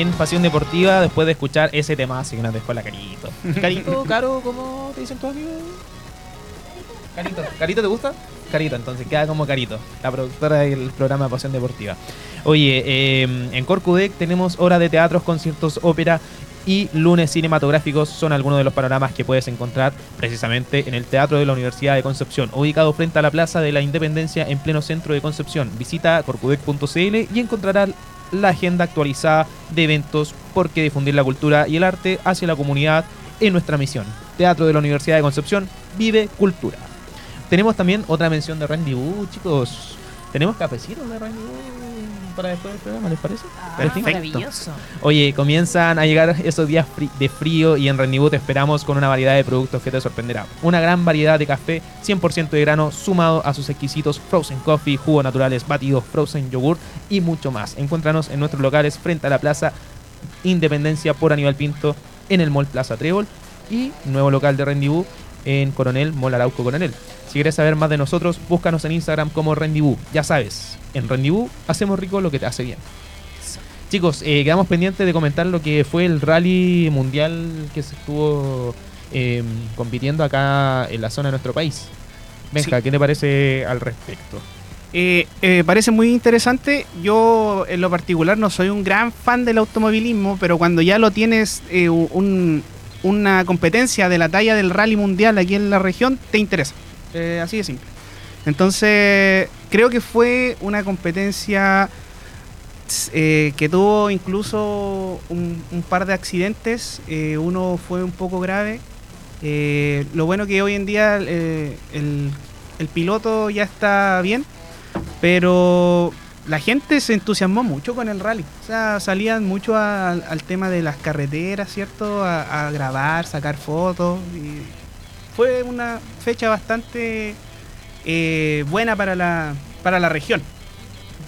en Pasión Deportiva después de escuchar ese tema así que nos dejó la Carito. Carito, Caro, ¿cómo te dicen tus amigos? Carito. ¿Carito te gusta? Carito, entonces queda como Carito, la productora del programa Pasión Deportiva. Oye, eh, en Corcudec tenemos hora de teatros, conciertos, ópera y lunes cinematográficos son algunos de los panoramas que puedes encontrar precisamente en el Teatro de la Universidad de Concepción, ubicado frente a la Plaza de la Independencia en pleno centro de Concepción. Visita corcudec.cl y encontrarás la agenda actualizada de eventos porque difundir la cultura y el arte hacia la comunidad es nuestra misión. Teatro de la Universidad de Concepción vive cultura. Tenemos también otra mención de Randy chicos. Tenemos cafecito de Randy para después del programa, ¿les parece? Ah, maravilloso. Oye, comienzan a llegar esos días de frío y en Rendibu te esperamos con una variedad de productos que te sorprenderá. Una gran variedad de café 100% de grano sumado a sus exquisitos frozen coffee, jugos naturales, batidos, frozen yogurt y mucho más. Encuéntranos en nuestros locales frente a la Plaza Independencia por Aníbal Pinto en el Mall Plaza Trébol y nuevo local de Rendibú en Coronel, Mall Arauco Coronel. Si quieres saber más de nosotros, búscanos en Instagram como Rendibú. Ya sabes, en Rendibú hacemos rico lo que te hace bien. Chicos, eh, quedamos pendientes de comentar lo que fue el rally mundial que se estuvo em, compitiendo acá en la zona de nuestro país. Venga, ¿qué te parece al respecto? Eh, eh, parece muy interesante. Yo, en lo particular, no soy un gran fan del automovilismo, pero cuando ya lo tienes una competencia de la talla del rally mundial aquí en la región, te interesa. Eh, así de simple. Entonces, creo que fue una competencia eh, que tuvo incluso un, par de accidentes. Eh, uno fue un poco grave. lo bueno que hoy en día el, el, piloto ya está bien, pero la gente se entusiasmó mucho con el rally. O sea, salían mucho al tema de las carreteras, ¿cierto? A, a grabar, sacar fotos. Y fue una fecha bastante eh, buena para la, para la región.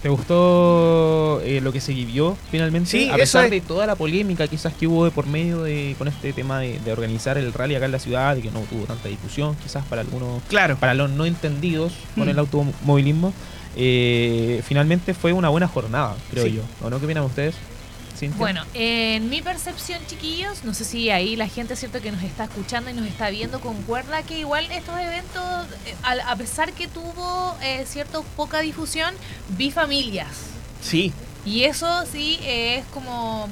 ¿Te gustó eh, lo que se vivió finalmente? Sí, a pesar de toda la polémica quizás que hubo de por medio de con este tema de, organizar el rally acá en la ciudad y que no tuvo tanta discusión, quizás para algunos, claro. para los no entendidos con mm. el automovilismo, eh, finalmente fue una buena jornada, creo yo. ¿O no? ¿Qué opinan ustedes? Bueno, en mi percepción, chiquillos, no sé si ahí la gente, cierto, que nos está escuchando y nos está viendo, concuerda que igual estos eventos, eh, a, pesar que tuvo, eh, cierto, poca difusión, vi familias. Sí. Y eso sí es como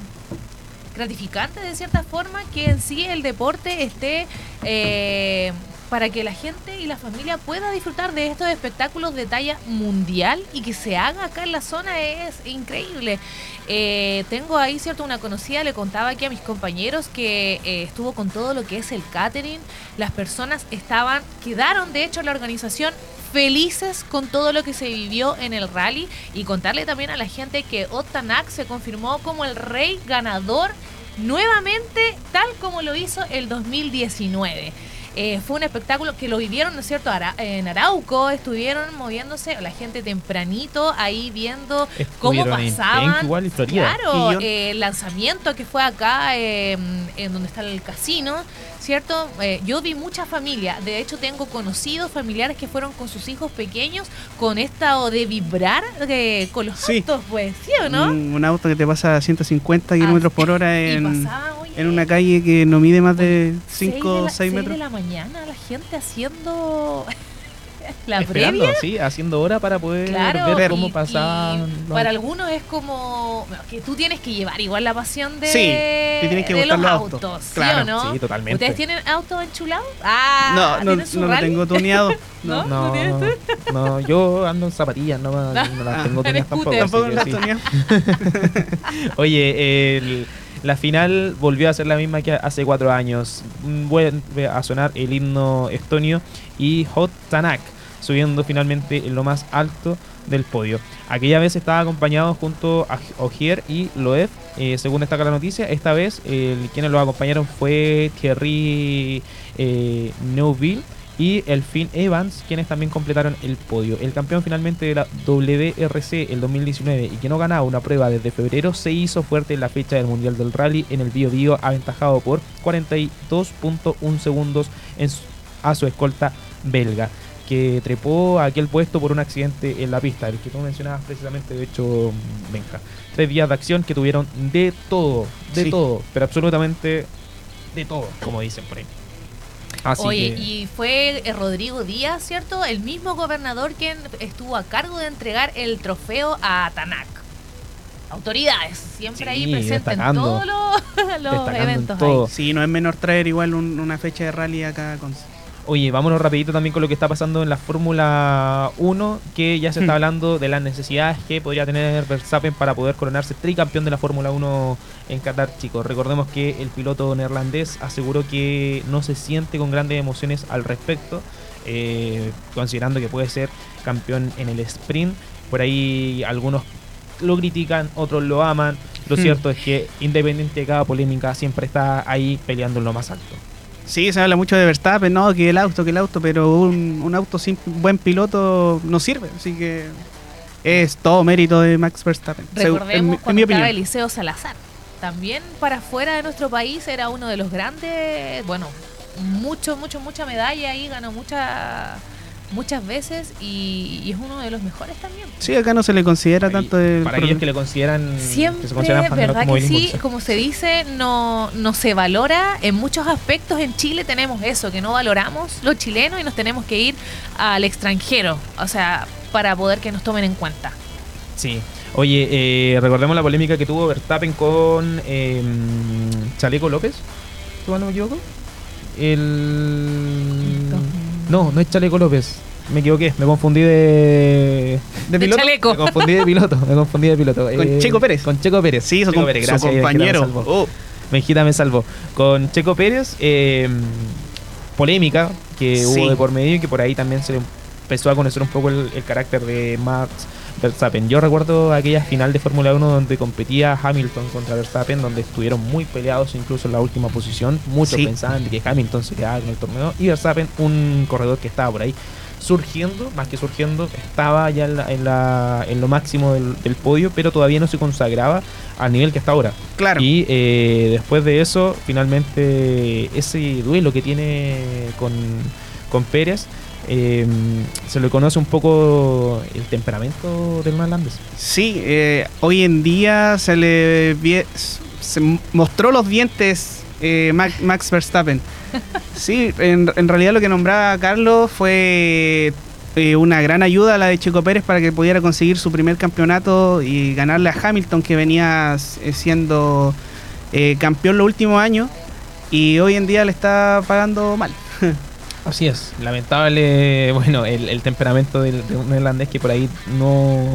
gratificante de cierta forma que en sí el deporte esté eh, para que la gente y la familia pueda disfrutar de estos espectáculos de talla mundial y que se haga acá en la zona es increíble. Eh, tengo ahí, cierto, una conocida, le contaba aquí a mis compañeros que eh, estuvo con todo lo que es el catering, las personas estaban, quedaron de hecho la organización felices con todo lo que se vivió en el rally y contarle también a la gente que Otanak se confirmó como el rey ganador nuevamente tal como lo hizo el 2019. Eh, fue un espectáculo que lo vivieron, ¿no es cierto? en Arauco estuvieron moviéndose la gente tempranito ahí viendo cómo pasaban. claro, eh, el lanzamiento que fue acá em, en donde está el casino, ¿cierto? Eh, yo vi mucha familia. De hecho, tengo conocidos familiares que fueron con sus hijos pequeños con esta o de vibrar con los autos, pues, ¿sí o no? Un, auto que te pasa a 150 kilómetros por hora en en una calle que no mide más de 5 o 6 metros. de la mañana la gente haciendo la Esperando, previa. sí, haciendo hora para poder ver cómo pasaban. Para algunos es como que tú tienes que llevar igual la pasión de, sí, que los autos, ¿sí o no? Sí, totalmente. ¿Ustedes tienen auto enchulado? Ah, no, no, no lo tengo tuneado. ¿No? No, ¿No, no, yo ando en zapatillas, no, no las tengo tuneadas tampoco. Tampoco las Oye, el la final volvió a ser la misma que hace cuatro años. Vuelve a sonar el himno estonio y Hot Tanak subiendo finalmente en lo más alto del podio. Aquella vez estaba acompañado junto a Ogier y Loeb, eh, según destaca la noticia. Esta vez quienes lo acompañaron fue Thierry eh, Neuville y el Finn Evans, quienes también completaron el podio. El campeón finalmente de la WRC el 2019 y que no ganaba una prueba desde febrero se hizo fuerte en la fecha del Mundial del Rally en el Bio Bio, aventajado por 42.1 segundos a su escolta belga. Que trepó a aquel puesto por un accidente en la pista, el que tú mencionabas precisamente, de hecho, Benja. Tres días de acción que tuvieron de todo, de Sí. todo, pero absolutamente de todo, como dicen por ahí. Así Oye, que- y fue eh, Rodrigo Díaz, ¿cierto? El mismo gobernador quien estuvo a cargo de entregar el trofeo a Tanak. Autoridades, siempre ahí presentes en todos los, los Destacando en eventos. ahí. todo. Sí, no es menor traer igual un- una fecha de rally acá con... Oye, vámonos rapidito también con lo que está pasando en la Fórmula 1, que ya se está Hmm. hablando de las necesidades que podría tener Verstappen para poder coronarse tricampeón de la Fórmula 1 en Qatar, chicos. Recordemos que el piloto neerlandés aseguró que no se siente con grandes emociones al respecto, eh, considerando que puede ser campeón en el sprint. Por ahí algunos lo critican, otros lo aman. Lo Hmm. cierto es que independiente de cada polémica, siempre está ahí peleando en lo más alto. Sí, se habla mucho de Verstappen, no, que el auto, que el auto, pero un, un auto sin buen piloto no sirve, así que es todo mérito de Max Verstappen. en, Recordemos en cuando mi estaba. Eliseo Salazar. También para fuera de nuestro país era uno de los grandes, bueno, mucho, mucho, mucha medalla ahí, ganó mucha, muchas veces y, y es uno de los mejores también. Sí, acá no se le considera Ahí, tanto el para aquellos que le consideran que Siempre, se consideran ¿verdad que sí? Como se dice, no, no se valora. En muchos aspectos en Chile tenemos eso, que no valoramos los chilenos y nos tenemos que ir al extranjero, o sea, para poder que nos tomen en cuenta. Sí. Oye, eh, recordemos la polémica que tuvo Verstappen con eh, Chaleco López, si no me equivoco. El... No, no es Chaleco López. Me equivoqué, me confundí de... ¿De piloto? chaleco. Me confundí de piloto, me confundí de piloto. Con Checo Pérez. Con Checo Pérez. Sí, su, Checo Pérez, su gracias, compañero. Benjita me salvó. Oh, Benjita me salvó. Con Checo Pérez, eh, polémica que Sí. hubo de por medio y que por ahí también se le empezó a conocer un poco el, el carácter de Max Verstappen. Yo recuerdo aquella final de Fórmula 1 donde competía Hamilton contra Verstappen, donde estuvieron muy peleados incluso en la última posición. Muchos Sí. pensaban que Hamilton se quedaba con el torneo y Verstappen, un corredor que estaba por ahí surgiendo, más que surgiendo, estaba ya en, la- en la- en lo máximo del, del podio, pero todavía no se consagraba al nivel que está ahora. claro. Y eh, después de eso, finalmente ese duelo que tiene con, con Pérez, eh, se le conoce un poco el temperamento del neerlandés. Sí, eh, hoy en día se le se mostró los dientes eh, Max, Max Verstappen. Sí, en, en realidad lo que nombraba Carlos fue eh, una gran ayuda a la de Checo Pérez para que pudiera conseguir su primer campeonato y ganarle a Hamilton que venía eh, siendo eh, campeón los últimos años y hoy en día le está pagando mal. Así es, lamentable, bueno, el, el temperamento del, de un neerlandés que por ahí no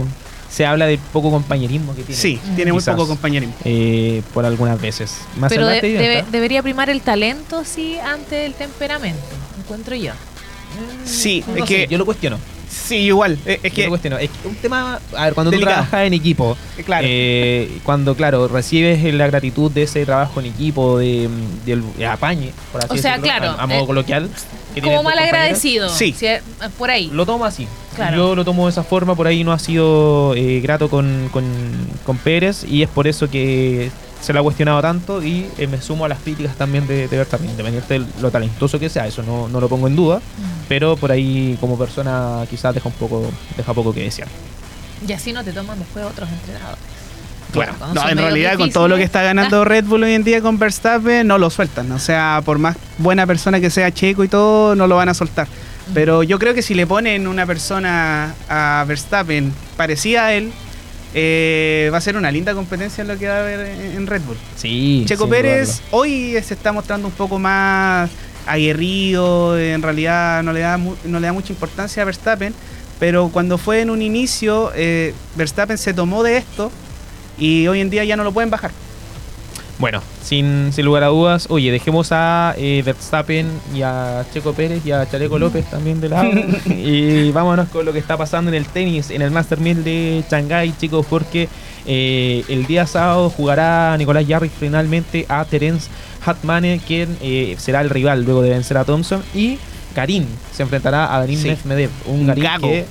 se habla de poco compañerismo que tiene. Sí, tiene muy Quizás. poco compañerismo. eh, por algunas veces. Más Pero de- debe- debería primar el talento, sí, ante el temperamento, encuentro yo. Sí, no es sé, que yo lo cuestiono. Sí, igual, eh, es que cuestiono. Es que un tema, a ver, cuando Delicado. tú trabajas en equipo, eh, claro. Eh, cuando, claro, recibes la gratitud de ese trabajo en equipo, de, del de apañe, por así O sea, decirlo, claro, a, a modo eh, coloquial. que Como mal agradecido. Sí. si- por ahí. Lo tomo así. Claro. Yo lo tomo de esa forma, por ahí no ha sido eh, grato con, con, con Pérez y es por eso que se lo ha cuestionado tanto y eh, me sumo a las críticas también de, de Verstappen, independiente de lo talentoso que sea, eso no, no lo pongo en duda, pero por ahí como persona quizás deja un poco, deja poco que desear. Y así no te toman después otros entrenadores. Bueno, no, en realidad con todo lo que está ganando Red Bull hoy en día con Verstappen, no lo sueltan. O sea, por más buena persona que sea Checo y todo, no lo van a soltar. Pero yo creo que si le ponen una persona a Verstappen parecida a él, eh, va a ser una linda competencia en lo que va a haber en Red Bull. Sí. Checo Pérez dudarlo. hoy se está mostrando un poco más aguerrido, en realidad no le da, no le da mucha importancia a Verstappen, pero cuando fue en un inicio, eh, Verstappen se tomó de esto y hoy en día ya no lo pueden bajar. Bueno, sin, sin lugar a dudas, oye, dejemos a eh, Verstappen y a Checo Pérez y a Chaleco López también de lado. y vámonos con lo que está pasando en el tenis, en el Master 1000 de Shanghái, chicos, porque eh, el día sábado jugará Nicolás Jarry finalmente a Terence Hatmane, quien eh, será el rival luego de vencer a Thompson. Y Karim se enfrentará a Danim Sí. Medvedev, un Karim que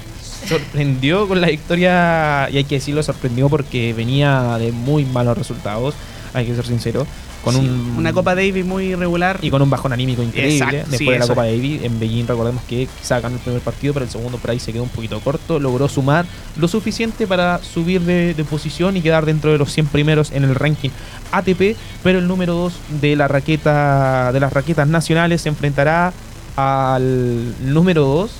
sorprendió con la victoria, y hay que decirlo, sorprendió porque venía de muy malos resultados hay que ser sincero. Con Sí, un, una Copa Davis muy regular. y con un bajón anímico increíble. Exacto, Después sí, de la Copa Davis, en Beijing recordemos que quizá ganó el primer partido, pero el segundo por ahí se quedó un poquito corto. Logró sumar lo suficiente para subir de, de posición y quedar dentro de los 100 primeros en el ranking ATP, pero el número 2 de la raqueta de las raquetas nacionales se enfrentará al número 2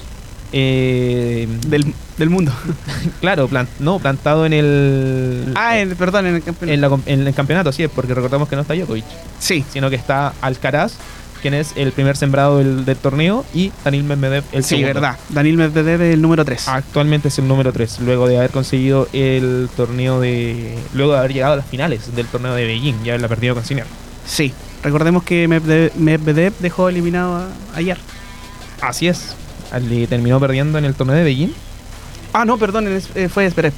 eh, del, del mundo. claro, no, plantado en el ah, en- perdón, en el campeonato. en, la com- en el campeonato, sí, porque recordemos que no está Djokovic Sí, sino que está Alcaraz, quien es el primer sembrado del, del torneo, y Daniil Medvedev, el sí, segundo. verdad. Daniel Medvedev es el número 3. Actualmente es el número 3, luego de haber conseguido el torneo de. Luego de haber llegado a las finales del torneo de Beijing, ya haberla perdido con Sinner. Sí. Recordemos que Medvedev, Medvedev dejó eliminado a- ayer. Así es. Le terminó perdiendo en el torneo de Beijing. Ah, no, perdón, es- eh, fue Zverev.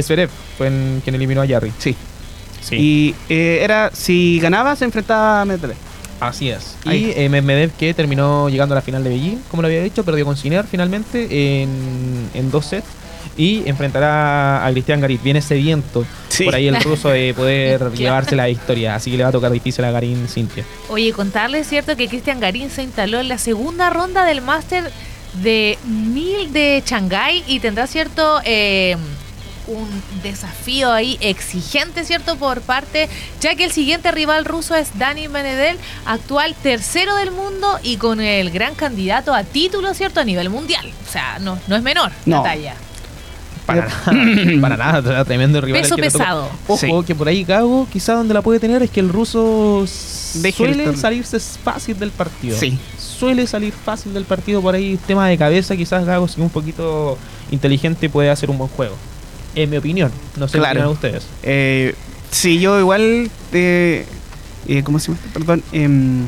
Zverev fue en- quien eliminó a Jarry. Sí. Sí. Y eh, era, si ganaba, se enfrentaba a Medvedev. Así es. Ahí. Y eh, Medvedev que terminó llegando a la final de Beijing, como lo había dicho, perdió con Sinner finalmente en, en dos sets. Y enfrentará a Cristian Garit. Viene sediento Sí. por ahí el ruso de poder Claro. llevarse la victoria. Así que le va a tocar difícil a Garín Cintia. Oye, contarles, ¿cierto? Que Cristian Garín se instaló en la segunda ronda del máster de 1000 de Shanghái y tendrá, ¿cierto? Eh, un desafío ahí exigente, ¿cierto? Por parte, ya que el siguiente rival ruso es Dani Medvedev, actual tercero del mundo y con el gran candidato a título, ¿cierto? A nivel mundial. O sea, no, no es menor la No. talla. Para nada, para nada, tremendo rival. Peso que pesado. Ojo, Sí. que por ahí Gago, quizá donde la puede tener es que el ruso Deje el suele salirse fácil del partido. Sí. Suele salir fácil del partido por ahí, tema de cabeza, quizás Gago, si un poquito inteligente, puede hacer un buen juego. En mi opinión, no sé Claro. qué opinan ustedes. Eh, sí, yo igual. Eh, eh, ¿Cómo se llama? esto? Perdón. em,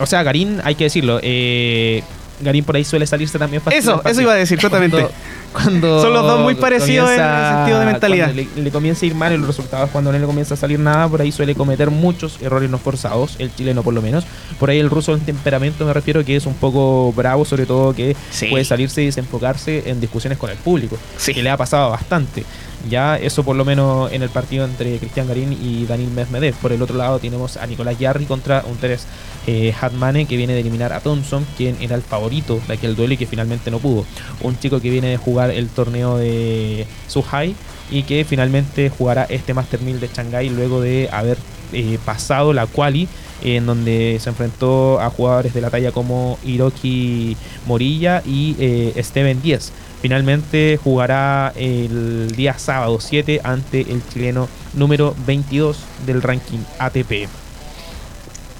O sea, Garín, hay que decirlo, eh, Garín por ahí suele salirse también fácil. eso, eso iba a decir, justamente. Cuando, cuando Son los dos muy parecidos en el sentido de mentalidad. Le, le comienza a ir mal en los resultados, cuando no le comienza a salir nada, por ahí suele cometer muchos errores no forzados, el chileno por lo menos. Por ahí el ruso en temperamento me refiero que es un poco bravo, sobre todo que Sí. puede salirse y desenfocarse en discusiones con el público, Sí. que le ha pasado bastante. Ya eso por lo menos en el partido entre Cristian Garín y Daniel Medvedev. Por el otro lado tenemos a Nicolás Yarri contra un Teres eh, Hatmane que viene de eliminar a Thompson, quien era el favorito de aquel duelo y que finalmente no pudo. Un chico que viene de jugar el torneo de Suhai y que finalmente jugará este Master 1000 de Shanghai luego de haber eh, pasado la quali en donde se enfrentó a jugadores de la talla como Hiroki Morilla y eh, Steven Díez. Finalmente jugará el día sábado 7 ante el chileno número 22 del ranking ATP.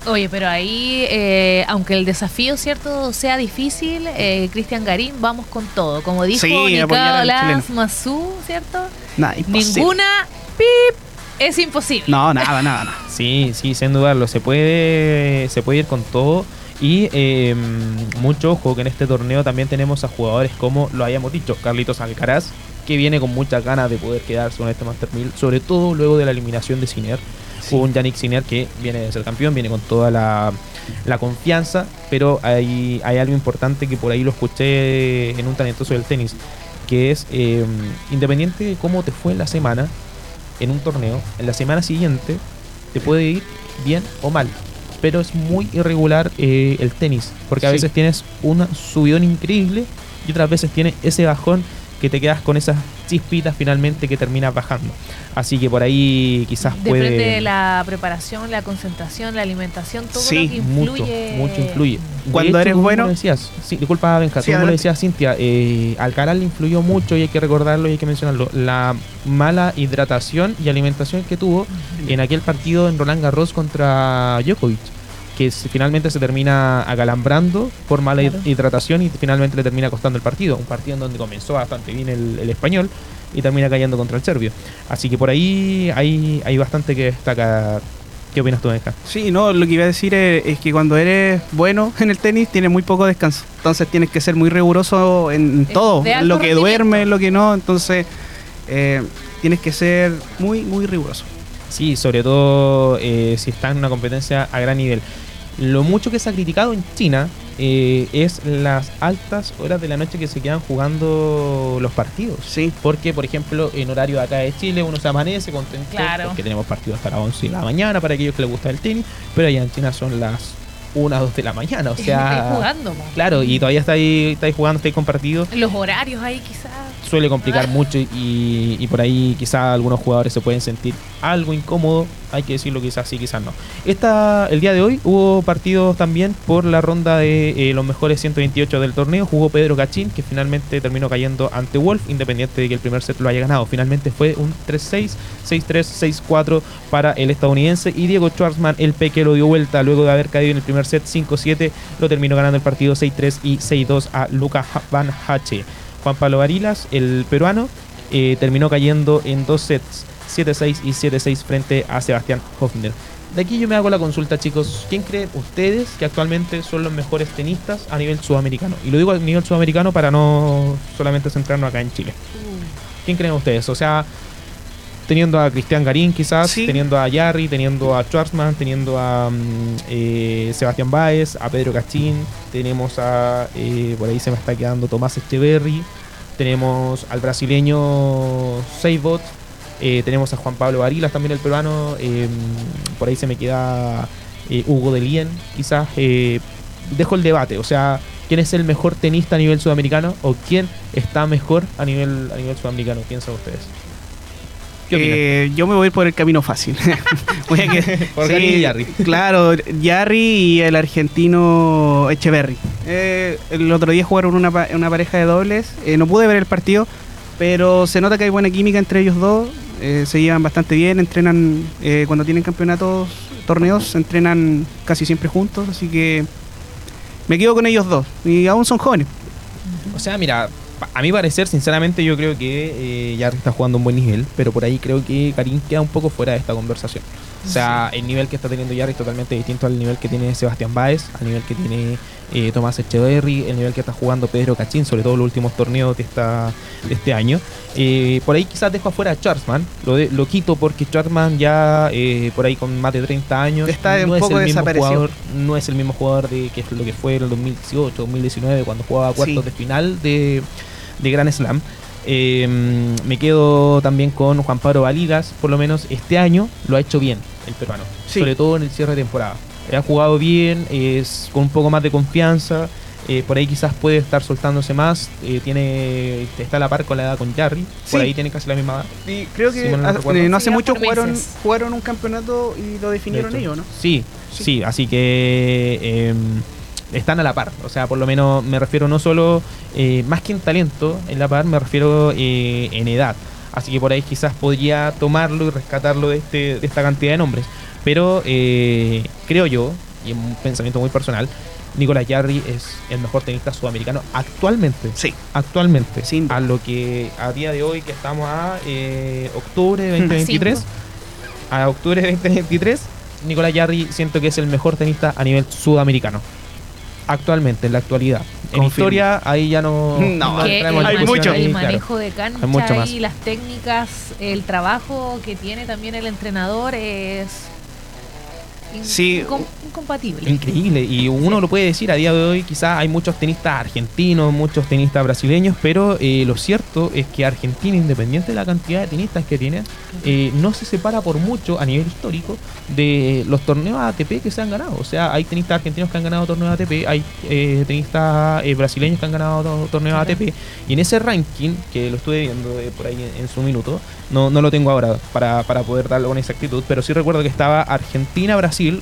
Oye, pero ahí, eh, aunque el desafío, ¿cierto?, sea difícil, eh, Cristian Garín, vamos con todo. Como dijo Sí, Nicolás. Mazú, ¿cierto? Nada. Ninguna pip es imposible. No, nada, nada, nada. Sí, sí, sin dudarlo. Se puede, se puede ir con todo. Y eh, mucho ojo que en este torneo también tenemos a jugadores como lo habíamos dicho, Carlitos Alcaraz, que viene con muchas ganas de poder quedarse con este Master 1000, sobre todo luego de la eliminación de Sinner. Sí. Un Yannick Sinner que viene de ser campeón, viene con toda la, la confianza, pero hay, hay algo importante que por ahí lo escuché en un talentoso del tenis, que es eh, independiente de cómo te fue en la semana, en un torneo, en la semana siguiente te puede ir bien o mal. Pero es muy irregular eh, el tenis, porque a Sí. veces tienes un subidón increíble y otras veces tienes ese bajón que te quedas con esas chispitas finalmente que terminas bajando. Así que por ahí quizás Depende puede... de la preparación, la concentración, la alimentación, todo Sí, lo que mucho, influye. mucho influye. De Cuando eres bueno- lo decías, sí, disculpa, Benja, Sí, tú lo decías, Cintia, eh, Alcaraz le influyó mucho y hay que recordarlo y hay que mencionarlo. La mala hidratación y alimentación que tuvo en aquel partido en Roland Garros contra Djokovic, que se- finalmente se termina acalambrando por mala Claro. hidratación y finalmente le termina costando el partido. Un partido en donde comenzó bastante bien el, el español y termina cayendo contra el serbio. Así que por ahí hay, hay bastante que destacar. ¿Qué opinas tú, Benja? Sí, no, lo que iba a decir es, es que cuando eres bueno en el tenis tienes muy poco descanso. Entonces tienes que ser muy riguroso en todo, lo que rendimiento. duerme, en lo que no. Entonces eh, tienes que ser muy, muy riguroso. Sí, sobre todo eh, si está en una competencia a gran nivel. Lo mucho que se ha criticado en China eh, es las altas horas de la noche que se quedan jugando los partidos. Sí. Porque, por ejemplo, en horario de acá de Chile uno se amanece contento Claro. porque tenemos partidos hasta las 11 de la mañana para aquellos que les gusta el tenis, pero allá en China son las 1 2 de la mañana, o sea... Estáis jugando. Claro, y todavía estáis estáis jugando, estáis compartidos Los horarios ahí quizás. Suele complicar mucho y, y por ahí quizás algunos jugadores se pueden sentir algo incómodo, hay que decirlo quizás sí, quizás no. Esta, el día de hoy hubo partidos también por la ronda de eh, los mejores 128 del torneo, jugó Pedro Cachín que finalmente terminó cayendo ante Wolf, independiente de que el primer set lo haya ganado, finalmente fue un 3-6, 6-3, 6-4 para el estadounidense y Diego Schwartzman, el peque lo dio vuelta luego de haber caído en el primer set 5-7, lo terminó ganando el partido 6-3 y 6-2 a Luca Van Hache. Juan Pablo Varilas, el peruano, eh, terminó cayendo en dos sets, 7-6 y 7-6 frente a Sebastián Hofner. De aquí yo me hago la consulta, chicos. ¿Quién creen ustedes que actualmente son los mejores tenistas a nivel sudamericano? Y lo digo a nivel sudamericano para no solamente centrarnos acá en Chile. ¿Quién creen ustedes? O sea, teniendo a Cristian Garín quizás, Sí. teniendo a Yarri, teniendo a Schwarzman, teniendo a mm, eh, Sebastián Báez, a Pedro Cachín, tenemos a, eh, por ahí se me está quedando Tomás Echeverry, tenemos al brasileño Seibot, eh, tenemos a Juan Pablo Varilas también el peruano, eh, por ahí se me queda eh, Hugo de Lien, quizás. eh, dejo el debate, o sea, ¿quién es el mejor tenista a nivel sudamericano o quién está mejor a nivel, a nivel sudamericano? Piensan ustedes. Eh, yo me voy por el camino fácil. Voy a que- Por Garín y Yarri. Claro, Yarri y el argentino Echeverry. Eh, el otro día jugaron una, una pareja de dobles. Eh, no pude ver el partido, pero se nota que hay buena química entre ellos dos. Eh, se llevan bastante bien, entrenan eh, cuando tienen campeonatos, torneos, se entrenan casi siempre juntos. Así que me quedo con ellos dos. Y aún son jóvenes. O sea, mira, a mi parecer, sinceramente, yo creo que eh, Yarri está jugando un buen nivel, pero por ahí creo que Karim queda un poco fuera de esta conversación. O sea, el nivel que está teniendo Yarri es totalmente distinto al nivel que tiene Sebastián Báez, al nivel que tiene eh, Tomás Echeverry, el nivel que está jugando Pedro Cachín, sobre todo los últimos torneos de, esta, de este año. Eh, por ahí quizás dejo afuera a Schwarzman, lo, de- lo quito porque Schwarzman ya eh, por ahí con más de 30 años Está un no es poco el mismo desaparecido. jugador, no es el mismo jugador de que es lo que fue en el 2018, 2019 cuando jugaba cuartos Sí. de final de, de Grand Slam. Eh, me quedo también con Juan Pablo Valigas, por lo menos este año lo ha hecho bien el peruano, Sí. sobre todo en el cierre de temporada. Ha jugado bien, es con un poco más de confianza, eh, por ahí quizás puede estar soltándose más, eh, tiene está a la par con la edad con Jarry, por ahí tiene casi la misma edad. Y creo que no eh, hace Sí, mucho jugaron, jugaron un campeonato y lo definieron de ellos, ¿no? Sí, Sí. sí, así que eh, están a la par. O sea, por lo menos me refiero no solo eh, más que en talento, en la par me refiero eh, en edad. Así que por ahí quizás podría tomarlo y rescatarlo de, este, de esta cantidad de nombres. Pero eh, creo yo, y en un pensamiento muy personal, Nicolás Jarry es el mejor tenista sudamericano actualmente. Sí. Actualmente. Sin a lo que a día de hoy que estamos a eh, octubre de 2023. Sí, a octubre de 2023, Nicolás Jarry siento que es el mejor tenista a nivel sudamericano. Actualmente, en la actualidad. En historia, ahí ya no. No, hay mucho. el claro. manejo de cancha mucho y las técnicas, el trabajo que tiene también el entrenador es Sí. incom- incompatible. Increíble, y uno lo puede decir a día de hoy, quizás hay muchos tenistas argentinos, muchos tenistas brasileños, pero eh, lo cierto es que Argentina, independiente de la cantidad de tenistas que tiene, eh, no se separa por mucho a nivel histórico de los torneos ATP que se han ganado. O sea, hay tenistas argentinos que han ganado torneos ATP, hay eh, tenistas eh, brasileños que han ganado to- torneos Ajá. ATP, y en ese ranking, que lo estuve viendo eh, por ahí en, en su minuto, no, no lo tengo ahora para, para poder darlo con exactitud, pero sí recuerdo que estaba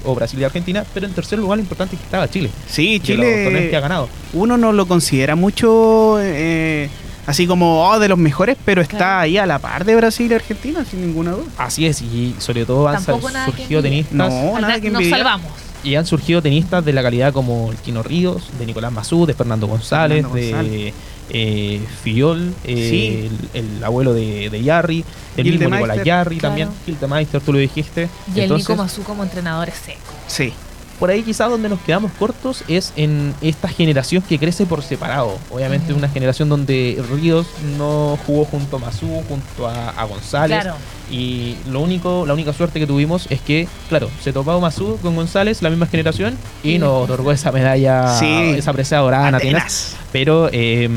O Brasil y Argentina, pero en tercer lugar lo importante es que estaba Chile. Sí, torneos que ha Chile, ganado. uno no lo considera mucho eh, así como oh, de los mejores, pero está Claro. ahí a la par de Brasil y Argentina, sin ninguna duda. Así es, y sobre todo han surgido tenistas. No, nada que Nos salvamos. Y han surgido tenistas de la calidad como el Quino Ríos, de Nicolás Mazú, de Fernando González, Fernando de. Eh, Fiol, eh, Sí. el, el abuelo de, de Yarri, el mismo Nicolás Yarri claro. también, Gildemeister, tú lo dijiste. Y el Entonces, Nico Mazú como entrenador es seco. Sí. Por ahí quizás donde nos quedamos cortos es en esta generación que crece por separado. Obviamente una generación donde Ríos no jugó junto a Mazú, junto a, a González. Claro. Y lo único, la única suerte que tuvimos es que, claro, se topó Mazú con González, la misma generación, y nos otorgó esa medalla, Sí. esa presea dorada en Atenas. Atenas. Pero eh,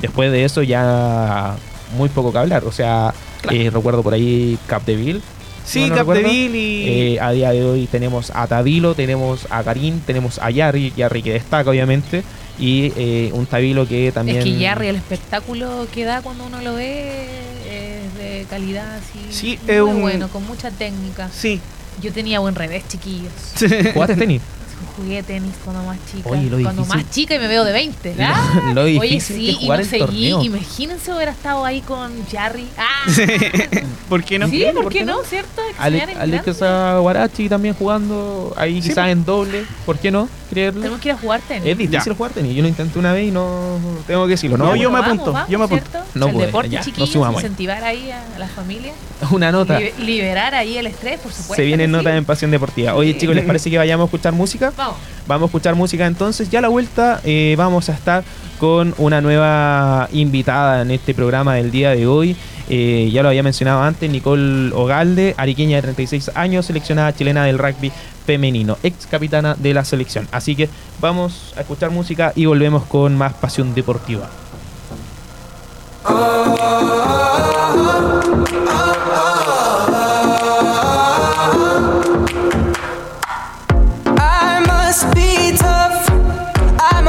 después de eso ya muy poco que hablar. O sea, eh, recuerdo por ahí Capdeville. Sí, no. Capdeville y... Eh, a día de hoy tenemos a Tabilo, tenemos a Karim, tenemos a Yarri, Yarri que destaca obviamente, y eh, un Tabilo que también... Es que Yarry, el espectáculo que da cuando uno lo ve es de calidad, así. Sí, muy es un- bueno, con mucha técnica. Sí. Yo tenía buen revés, chiquillos. ¿Jugaste tenis? Jugué tenis cuando más chica. Oye, lo cuando difícil- más chica y me veo de 20. Lo- ¡Ah! lo Oye, difícil sí, que y no el seguí. torneo. Imagínense hubiera estado ahí con Jarry. ¡Ah! ¿Por qué no? sí, ¿por ¿por qué qué no? no? ¿Cierto? Ale- Alex grande. Guarachi también jugando ahí Sí, quizás en doble. ¿Por qué no? Creerlo. Tenemos que ir a jugar tenis. Es difícil Ya. jugar tenis. Yo lo intenté una vez y no tengo que decirlo. No, No, voy. yo me Vamos, apunto, vamos, yo me apunto. ¿cierto? No el puede, deporte, ya, incentivar ahí a la familia. una nota. Libe- liberar ahí el estrés, por supuesto. Se vienen notas en Pasión Deportiva. Oye, chicos, ¿les parece que vayamos a escuchar música? Vamos. Vamos a escuchar música entonces. Ya a la vuelta eh, vamos a estar con una nueva invitada en este programa del día de hoy. Eh, ya lo había mencionado antes, Nicole Ogalde, ariqueña de 36 años, seleccionada chilena del rugby femenino, ex capitana de la selección. Así que vamos a escuchar música y volvemos con más Pasión Deportiva.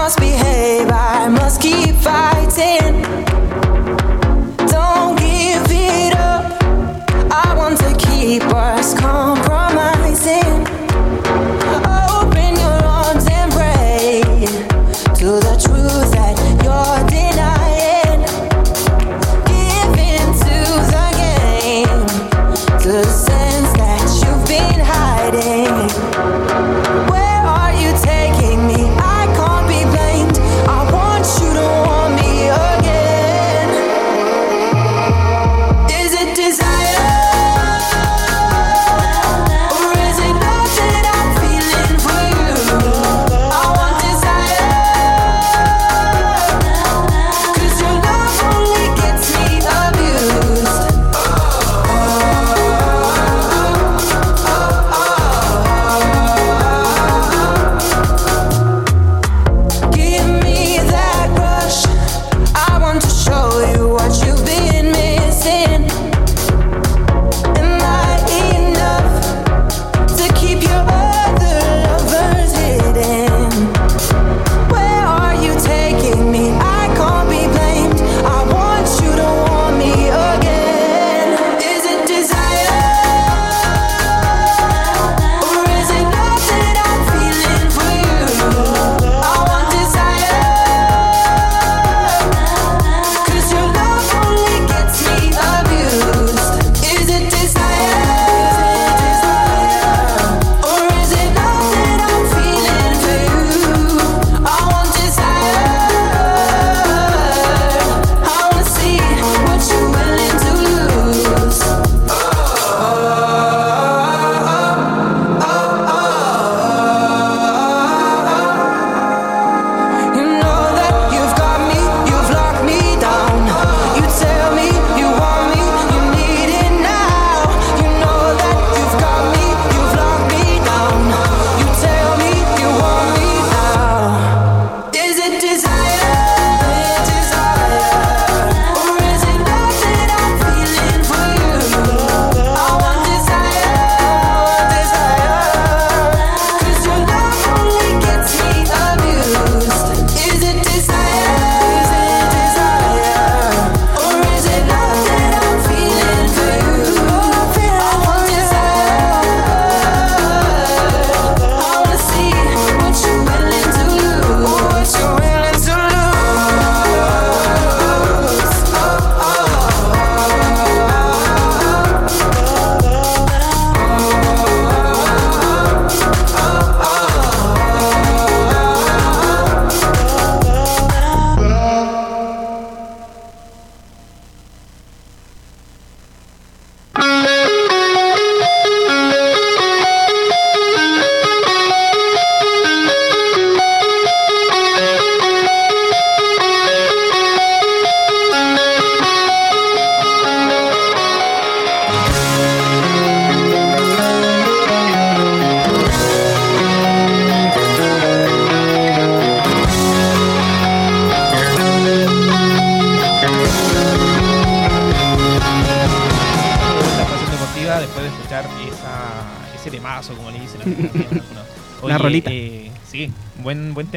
Must behave. I must keep fighting.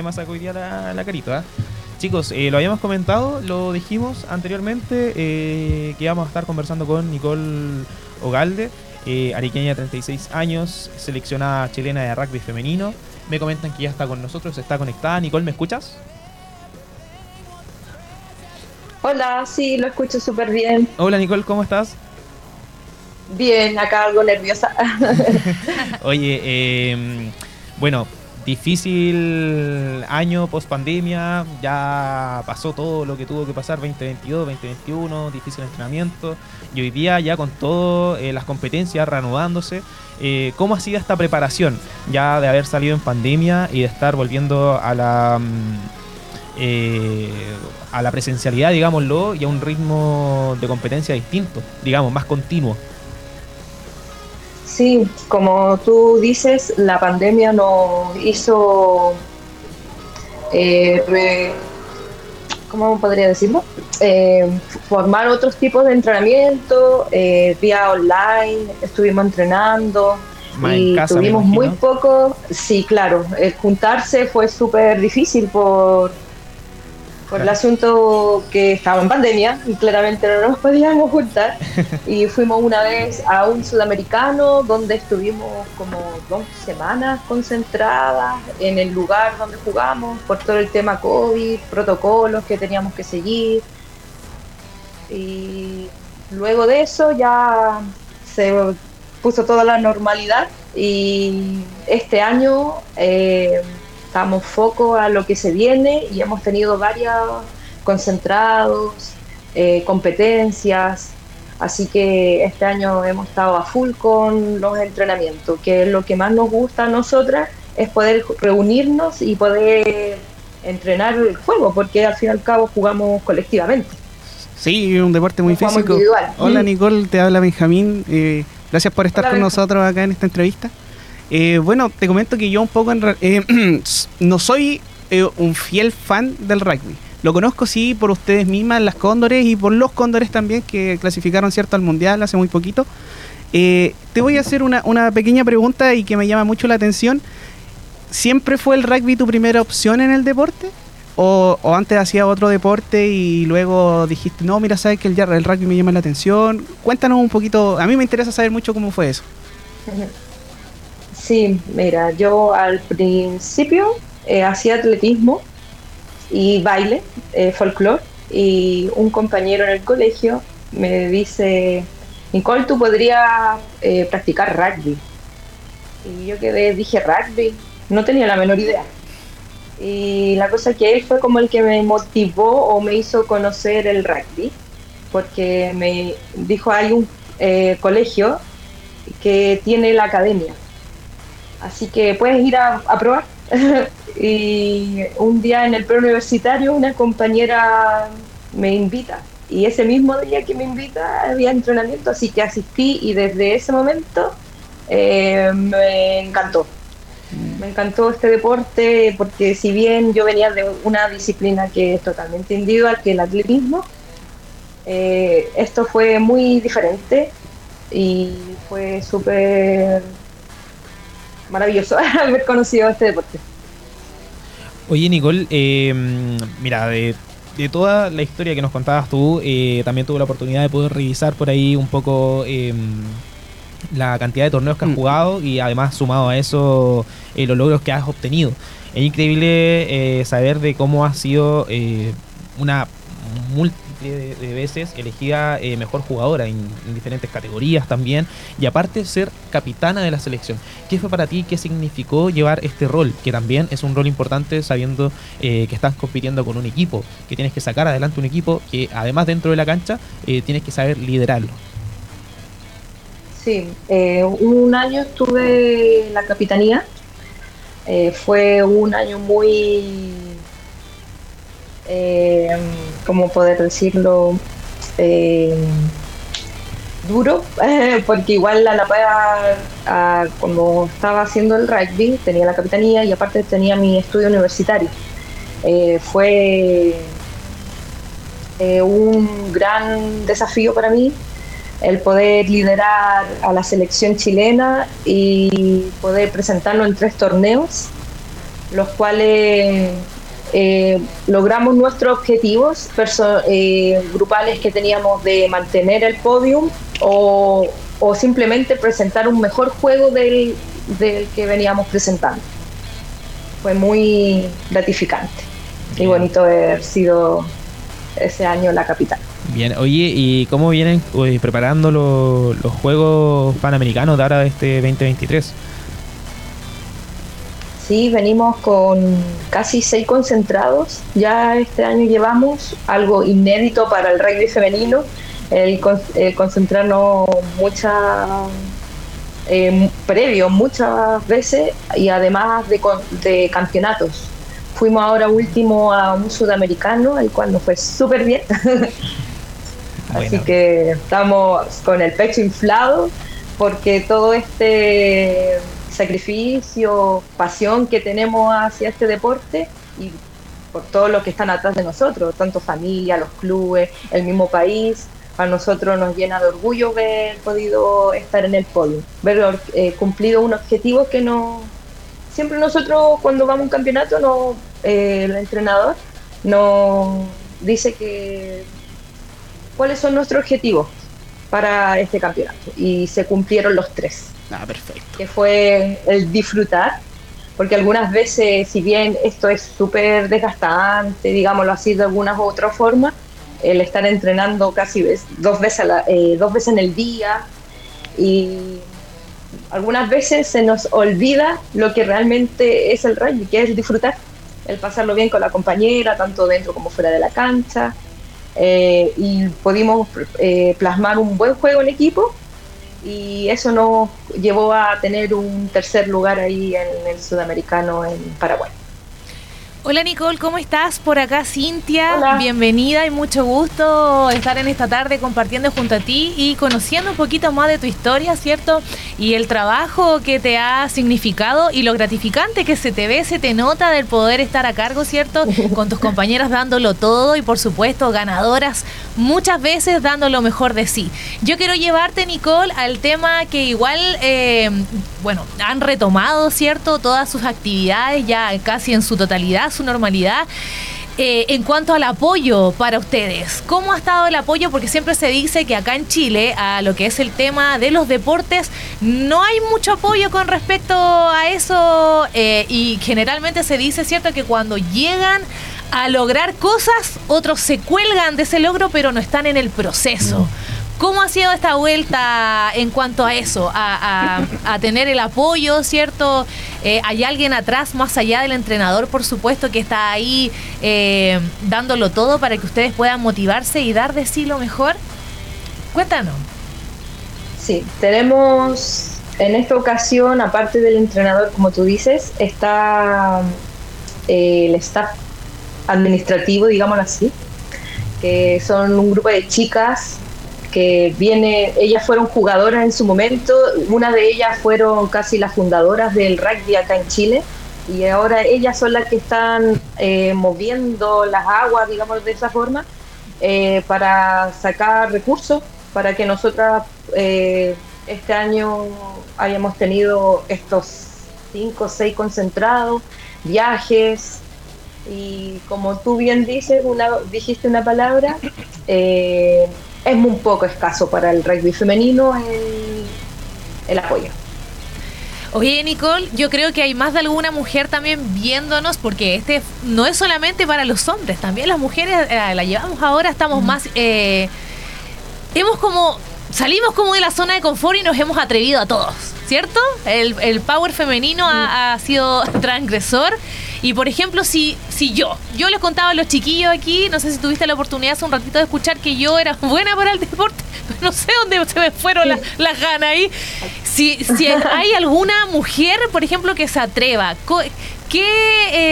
Tema sacó hoy día la, la carito, ¿ah? Chicos, eh, lo habíamos comentado, lo dijimos anteriormente, eh, que íbamos a estar conversando con Nicole Ogalde, eh, ariqueña de 36 años, seleccionada chilena de rugby femenino. Me comentan que ya está con nosotros, está conectada. Nicole, ¿me escuchas? Hola, sí, lo escucho súper bien. Hola Nicole, ¿cómo estás? Bien, acá algo nerviosa. Oye, eh, bueno, difícil año post pandemia, ya pasó todo lo que tuvo que pasar 2022, 2021, difícil entrenamiento y hoy día ya con todas las competencias reanudándose, eh, ¿cómo ha sido esta preparación ya de haber salido en pandemia y de estar volviendo a la mm, eh, a la presencialidad, digámoslo, y a un ritmo de competencia distinto, digamos, más continuo? Sí, como tú dices, la pandemia nos hizo, eh, re- ¿cómo podría decirlo? Eh, formar otros tipos de entrenamiento, eh, vía online, estuvimos entrenando Más en y casa, tuvimos muy poco, sí, claro, el juntarse fue súper difícil por, por el asunto que estaba en pandemia y claramente no nos podíamos juntar. Y fuimos una vez a un sudamericano donde estuvimos como dos semanas concentradas en el lugar donde jugamos por todo el tema COVID, protocolos que teníamos que seguir. Y luego de eso ya se puso toda la normalidad y este año eh, damos foco a lo que se viene y hemos tenido varios concentrados, eh, competencias, así que este año hemos estado a full con los entrenamientos, que es lo que más nos gusta a nosotras, es poder reunirnos y poder entrenar el juego, porque al fin y al cabo jugamos colectivamente. Sí, un deporte muy físico. individual. Hola Mm. Nicole, te habla Benjamín. eh, gracias por estar Hola, con nosotros acá en esta entrevista. Eh, bueno, te comento que yo un poco en eh, no soy eh, un fiel fan del rugby. Lo conozco sí por ustedes mismas, las Cóndores, y por los Cóndores también que clasificaron cierto al Mundial hace muy poquito. Eh, te voy a hacer una, pequeña pregunta y que me llama mucho la atención. ¿Siempre fue el rugby tu primera opción en el deporte? ¿O, antes hacías otro deporte y luego dijiste, no, mira, sabes que el rugby me llama la atención? Cuéntanos un poquito, a mí me interesa saber mucho cómo fue eso. Sí, mira, yo al principio eh, hacía atletismo y baile, eh, folclore, y un compañero en el colegio me dice, Nicole, tú podrías eh, practicar rugby. Y yo quedé, dije rugby, no tenía la menor idea. Y la cosa que él fue como el que me motivó o me hizo conocer el rugby, porque me dijo, hay un eh, colegio que tiene la academia. Así que puedes ir a, a probar. y un día en el preuniversitario una compañera me invita. Y ese mismo día que me invita había entrenamiento, así que asistí y desde ese momento eh, me encantó. Me encantó este deporte porque si bien yo venía de una disciplina que es totalmente individual, que es el atletismo, eh, esto fue muy diferente y fue súper maravilloso haber conocido este deporte. Oye, Nicole, eh, mira, de, de toda la historia que nos contabas tú, eh, también tuve la oportunidad de poder revisar por ahí un poco eh, la cantidad de torneos que has Mm. jugado y además sumado a eso eh, los logros que has obtenido. Es increíble eh, saber de cómo has sido eh, una múltiple de, veces elegida eh, mejor jugadora en, en diferentes categorías también y aparte ser capitana de la selección. ¿Qué fue para ti? ¿Qué significó llevar este rol? Que también es un rol importante sabiendo eh, que estás compitiendo con un equipo, que tienes que sacar adelante un equipo que además dentro de la cancha eh, tienes que saber liderarlo. Sí, un año estuve en la capitanía. Fue un año muy, eh, ¿cómo poder decirlo? Eh, duro, porque igual la par, como estaba haciendo el rugby, tenía la capitanía y aparte tenía mi estudio universitario. Eh, fue un gran desafío para mí el poder liderar a la selección chilena y poder presentarnos en tres torneos, los cuales eh, logramos nuestros objetivos eh, grupales que teníamos de mantener el podium o, o simplemente presentar un mejor juego del, del que veníamos presentando. Fue muy gratificante y bonito haber sido ese año la capital. Bien, oye, ¿y cómo vienen uy, preparando lo- los Juegos Panamericanos de ahora de este 2023? Sí, venimos con casi seis concentrados. Ya este año llevamos algo inédito para el rugby femenino, el, con- el concentrarnos mucha eh, previo muchas veces y además de, de campeonatos. Fuimos ahora último a un sudamericano, el cual nos fue súper bien. Así Bueno. que estamos con el pecho inflado porque todo este sacrificio, pasión que tenemos hacia este deporte y por todo lo que están atrás de nosotros, tanto familia, los clubes, el mismo país, a nosotros nos llena de orgullo ver podido estar en el podio, ver eh, cumplido un objetivo que no siempre nosotros cuando vamos a un campeonato no eh, el entrenador nos dice que cuáles son nuestros objetivos para este campeonato y se cumplieron los tres Ah, perfecto. que fue el disfrutar, porque algunas veces, si bien esto es súper desgastante, digámoslo así de alguna u otra forma, el estar entrenando casi dos veces, a la- eh, dos veces en el día y algunas veces se nos olvida lo que realmente es el rugby, que es disfrutar, el pasarlo bien con la compañera, tanto dentro como fuera de la cancha, eh, y pudimos eh, plasmar un buen juego en equipo y eso nos llevó a tener un tercer lugar ahí en el sudamericano en Paraguay. Hola Nicole, ¿cómo estás? Por acá Cintia, Hola. bienvenida y mucho gusto estar en esta tarde compartiendo junto a ti y conociendo un poquito más de tu historia, ¿cierto? Y el trabajo que te ha significado y lo gratificante que se te ve, se te nota del poder estar a cargo, ¿cierto? Con tus compañeras dándolo todo y por supuesto ganadoras muchas veces dando lo mejor de sí. Yo quiero llevarte, Nicole, al tema que igual, eh, bueno, han retomado, ¿cierto? Todas sus actividades ya casi en su totalidad, su normalidad. Eh, en cuanto al apoyo para ustedes, ¿cómo ha estado el apoyo? Porque siempre se dice que acá en Chile, a lo que es el tema de los deportes, no hay mucho apoyo con respecto a eso eh, y generalmente se dice, ¿cierto?, que cuando llegan a lograr cosas, otros se cuelgan de ese logro, pero no están en el proceso. ¿Cómo ha sido esta vuelta en cuanto a eso? A, tener el apoyo, ¿cierto? Eh, ¿Hay alguien atrás, más allá del entrenador, por supuesto, que está ahí eh, dándolo todo para que ustedes puedan motivarse y dar de sí lo mejor? Cuéntanos. Sí, tenemos en esta ocasión, aparte del entrenador, como tú dices, está eh, el staff administrativo, digámoslo así, que son un grupo de chicas que viene, ellas fueron jugadoras en su momento, una de ellas fueron casi las fundadoras del rugby acá en Chile y ahora ellas son las que están eh, moviendo las aguas, digamos de esa forma, eh, para sacar recursos para que nosotras eh, este año hayamos tenido estos cinco o seis concentrados, viajes y como tú bien dices, una, dijiste una palabra, eh, es muy poco escaso para el rugby femenino el, el apoyo. Oye, Nicole, yo creo que hay más de alguna mujer también viéndonos, porque este no es solamente para los hombres, también las mujeres eh, la llevamos ahora, estamos más. eh, hemos como. Salimos como de la zona de confort y nos hemos atrevido a todos, ¿cierto? El, el power femenino ha, ha sido transgresor. Y por ejemplo, si, si yo, yo les contaba a los chiquillos aquí, no sé si tuviste la oportunidad hace un ratito de escuchar que yo era buena para el deporte, pero no sé dónde se me fueron las, las ganas ahí. Si, si hay alguna mujer, por ejemplo, que se atreva, ¿qué,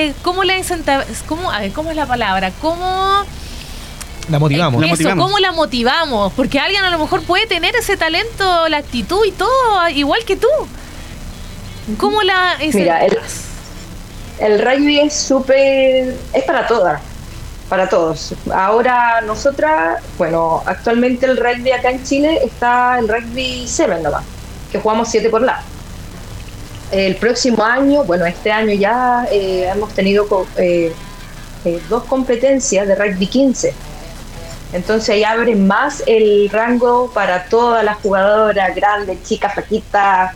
eh, ¿cómo la incenta- cómo, a ver, ¿Cómo es la palabra? ¿Cómo, La motivamos. La eso, motivamos. ¿Cómo la motivamos? Porque alguien a lo mejor puede tener ese talento, la actitud y todo, igual que tú. ¿Cómo la Mira, el, rugby es súper, es para todas. para todos. Ahora nosotras, bueno, actualmente el rugby acá en Chile está el rugby 7 nomás, que jugamos 7 por lado. El próximo año, bueno, este año ya eh, hemos tenido co- eh, eh, dos competencias de rugby 15. Entonces ahí abre más el rango para todas las jugadoras, grandes, chicas, flaquitas,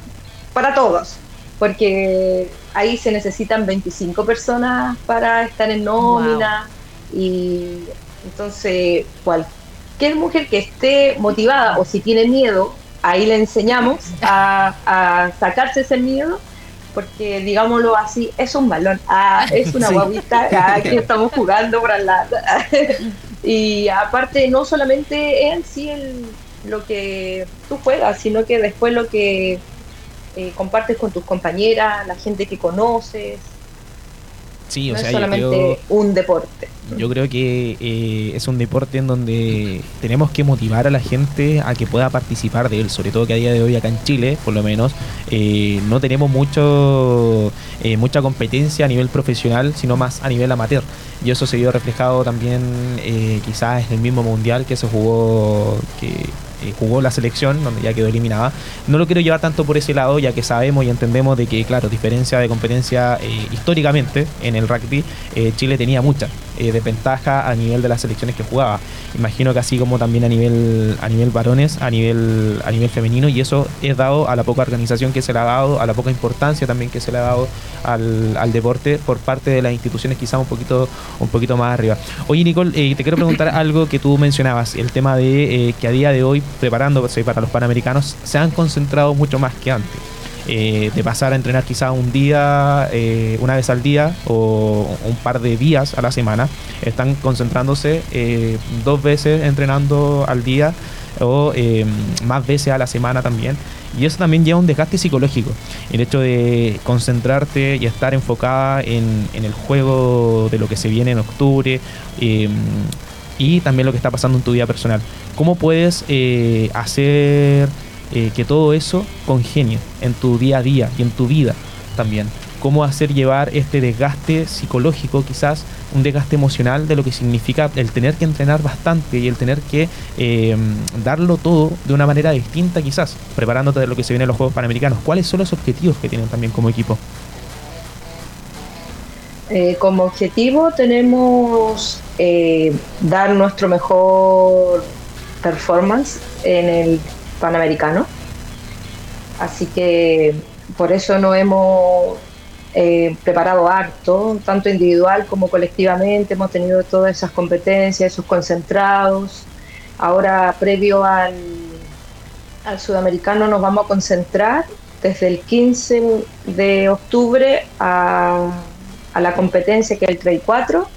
para todos. Porque ahí se necesitan 25 personas para estar en nómina. Y entonces cualquier mujer que esté motivada o si tiene miedo, ahí le enseñamos a, a sacarse ese miedo. Porque digámoslo así, es un balón, ah, es una Sí. guaguita ah, que estamos jugando por al lado. Y aparte, no solamente en sí el, lo que tú juegas, sino que después lo que eh, compartes con tus compañeras, la gente que conoces. Sí, o no sea, es yo solamente creo, un deporte. yo creo que eh, es un deporte en donde tenemos que motivar a la gente a que pueda participar de él, sobre todo que a día de hoy acá en Chile, por lo menos, eh, no tenemos mucho eh, mucha competencia a nivel profesional, sino más a nivel amateur. Y eso se vio reflejado también eh, quizás en el mismo mundial que se jugó, que eh, jugó la selección, donde ya quedó eliminada. No lo quiero llevar tanto por ese lado, ya que sabemos y entendemos de que, claro, diferencia de competencia eh, históricamente en el rugby, eh, Chile tenía mucha eh, desventaja a nivel de las selecciones que jugaba. Imagino que así como también a nivel a nivel varones, a nivel a nivel femenino y eso es dado a la poca organización que se le ha dado, a la poca importancia también que se le ha dado al, al deporte por parte de las instituciones quizás un poquito un poquito más arriba. Oye Nicole, eh, te quiero preguntar algo que tú mencionabas, el tema de eh, que a día de hoy preparándose para los Panamericanos se han concentrado mucho más que antes. Eh, de pasar a entrenar quizá un día, eh, una vez al día o un par de días a la semana, están concentrándose eh, dos veces entrenando al día o más veces a la semana también. Y eso también lleva un desgaste psicológico. El hecho de concentrarte y estar enfocada en, en el juego de lo que se viene en octubre y también lo que está pasando en tu vida personal. ¿Cómo puedes hacer eh, que todo eso congenie en tu día a día y en tu vida también? ¿Cómo hacer llevar este desgaste psicológico, quizás un desgaste emocional de lo que significa el tener que entrenar bastante y el tener que eh, darlo todo de una manera distinta, quizás, preparándote de lo que se viene en los Juegos Panamericanos? ¿Cuáles son los objetivos que tienen también como equipo? Eh, como objetivo tenemos eh, dar nuestro mejor performance en el Panamericano. Así que por eso nos hemos eh, preparado harto, tanto individual como colectivamente. Hemos tenido todas esas competencias, esos concentrados. Ahora, previo al, al sudamericano, nos vamos a concentrar desde el 15 de octubre a a la competencia que es el Trade 4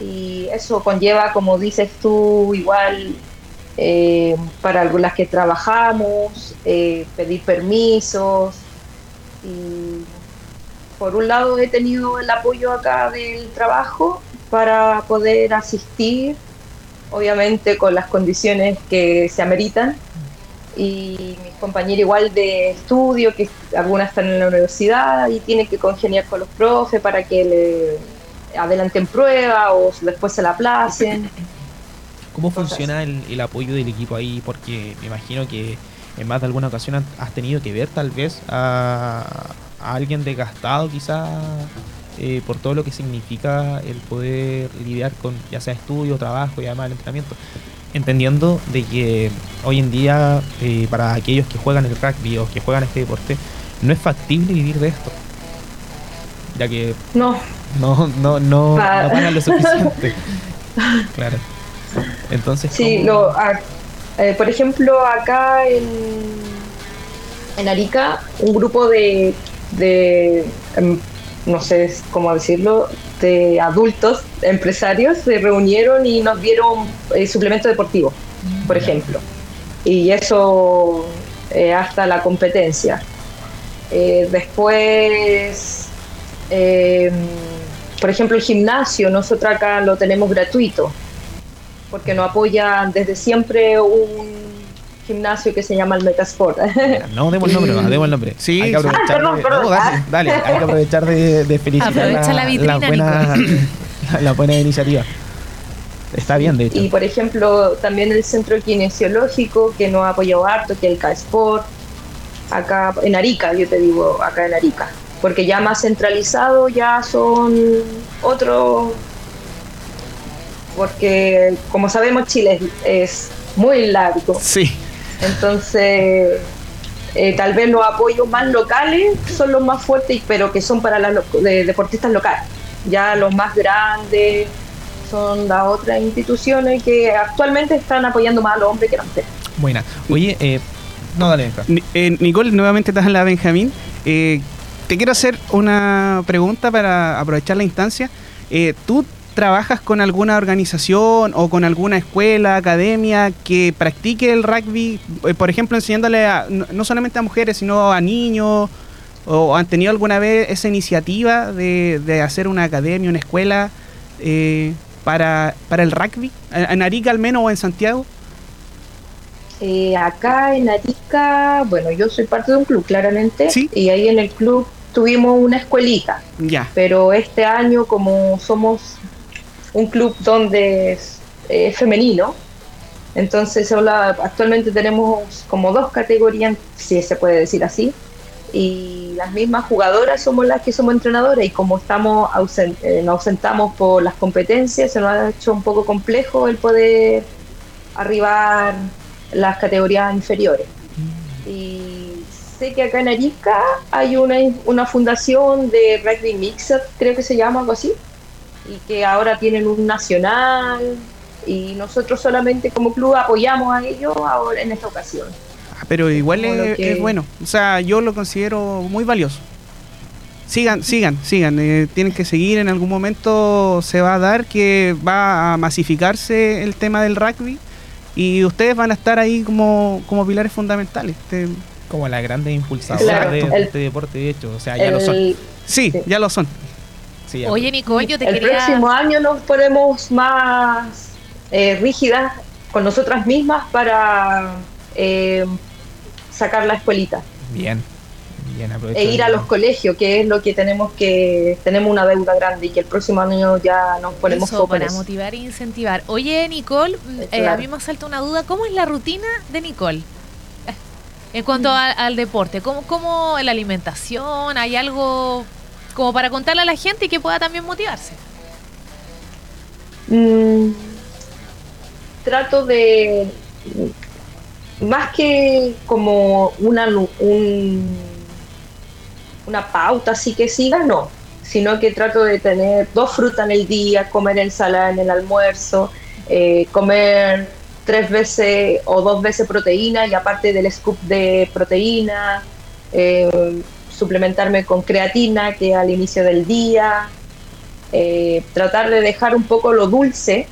y eso conlleva, como dices tú, igual eh, para las que trabajamos, eh, pedir permisos y por un lado he tenido el apoyo acá del trabajo para poder asistir, obviamente con las condiciones que se ameritan y mis compañeros igual de estudio, que algunas están en la universidad y tienen que congeniar con los profes para que le adelanten prueba o después se la aplacen. ¿Cómo funciona el, el apoyo del equipo ahí? Porque me imagino que en más de alguna ocasión has tenido que ver tal vez a, a alguien desgastado quizá eh, por todo lo que significa el poder lidiar con ya sea estudio, trabajo y además el entrenamiento. Entendiendo de que hoy en día eh, para aquellos que juegan el rugby o que juegan este deporte no es factible vivir de esto. Ya que No, no, no, no, no pagan lo suficiente. claro. Entonces, sí, ¿cómo- lo, a- eh, por ejemplo, acá en, en Arica, un grupo de, de em, no sé cómo decirlo, de adultos, empresarios, se reunieron y nos dieron eh, suplemento deportivo, por ejemplo. Y eso eh, hasta la competencia. Eh, después, eh, por ejemplo, el gimnasio, nosotros acá lo tenemos gratuito, porque nos apoyan desde siempre un gimnasio que se llama el Metasport. No, demos el nombre, no, demos el nombre. Sí, hay que aprovechar. Ah, perdón, de, perdón. no, dale, dale, hay que aprovechar de, de felicitar Aprovecha la vitrina, buena, la, la buena iniciativa. Está bien, de hecho. Y por ejemplo, también el centro kinesiológico que nos ha apoyado harto, que es el K-Sport, acá en Arica, yo te digo, acá en Arica. Porque ya más centralizado ya son otros. Porque como sabemos, Chile es, es muy largo. Sí. Entonces, eh, tal vez los apoyos más locales son los más fuertes, pero que son para los deportistas locales. Ya los más grandes son las otras instituciones que actualmente están apoyando más a los hombres que a las mujeres. Buena. Oye, eh, no, dale, eh, Nicole, nuevamente estás en la Benjamín. Eh, te quiero hacer una pregunta para aprovechar la instancia. Eh, ¿Tú trabajas con alguna organización o con alguna escuela, academia que practique el rugby? Eh, por ejemplo, enseñándole a, no, no solamente a mujeres, sino a niños. ¿O han tenido alguna vez esa iniciativa de, de hacer una academia, una escuela eh, para, para el rugby? ¿En Arica al menos o en Santiago? Eh, acá en Arica, bueno, yo soy parte de un club, claramente, Sí. y ahí en el club tuvimos una escuelita, Ya. pero este año como somos un club donde es eh, femenino, entonces actualmente tenemos como dos categorías, si se puede decir así, y las mismas jugadoras somos las que somos entrenadoras y como estamos eh, nos ausentamos por las competencias, se nos ha hecho un poco complejo el poder arribar las categorías inferiores. Y sé que acá en Arica hay una, una fundación de rugby mixed, creo que se llama algo así, y que ahora tienen un nacional y nosotros solamente como club apoyamos a ellos ahora en esta ocasión. Ah, Pero igual es, que- es bueno. O sea, yo lo considero muy valioso. Sigan, sigan, sigan. eh, tienen que seguir. En algún momento se va a dar que va a masificarse el tema del rugby y ustedes van a estar ahí como, como pilares fundamentales. Este, Como la grande impulsadora Claro, de, el- este deporte, de hecho. O sea, ya lo son. Sí. ya lo son. Sí. Oye, Nicole, yo te el quería... próximo año nos ponemos más eh, rígidas con nosotras mismas para eh, sacar la escuelita Bien. Bien, aprovecho e ir a los colegios, que es lo que tenemos que tenemos una deuda grande y que el próximo año ya nos ponemos Eso, para eso. motivar e incentivar. Oye, Nicole, mm, eh, a Claro. mí me salta una duda. ¿Cómo es la rutina de Nicole? Eh, En cuanto a- al deporte, ¿cómo, ¿cómo la alimentación? ¿Hay algo como para contarle a la gente y que pueda también motivarse? Mm, trato de más que como una un- una pauta así que siga no sino que trato de tener dos frutas en el día comer ensalada en el almuerzo eh, comer tres veces o dos veces proteína y aparte del scoop de proteína eh, suplementarme con creatina que al inicio del día eh, tratar de dejar un poco lo dulce,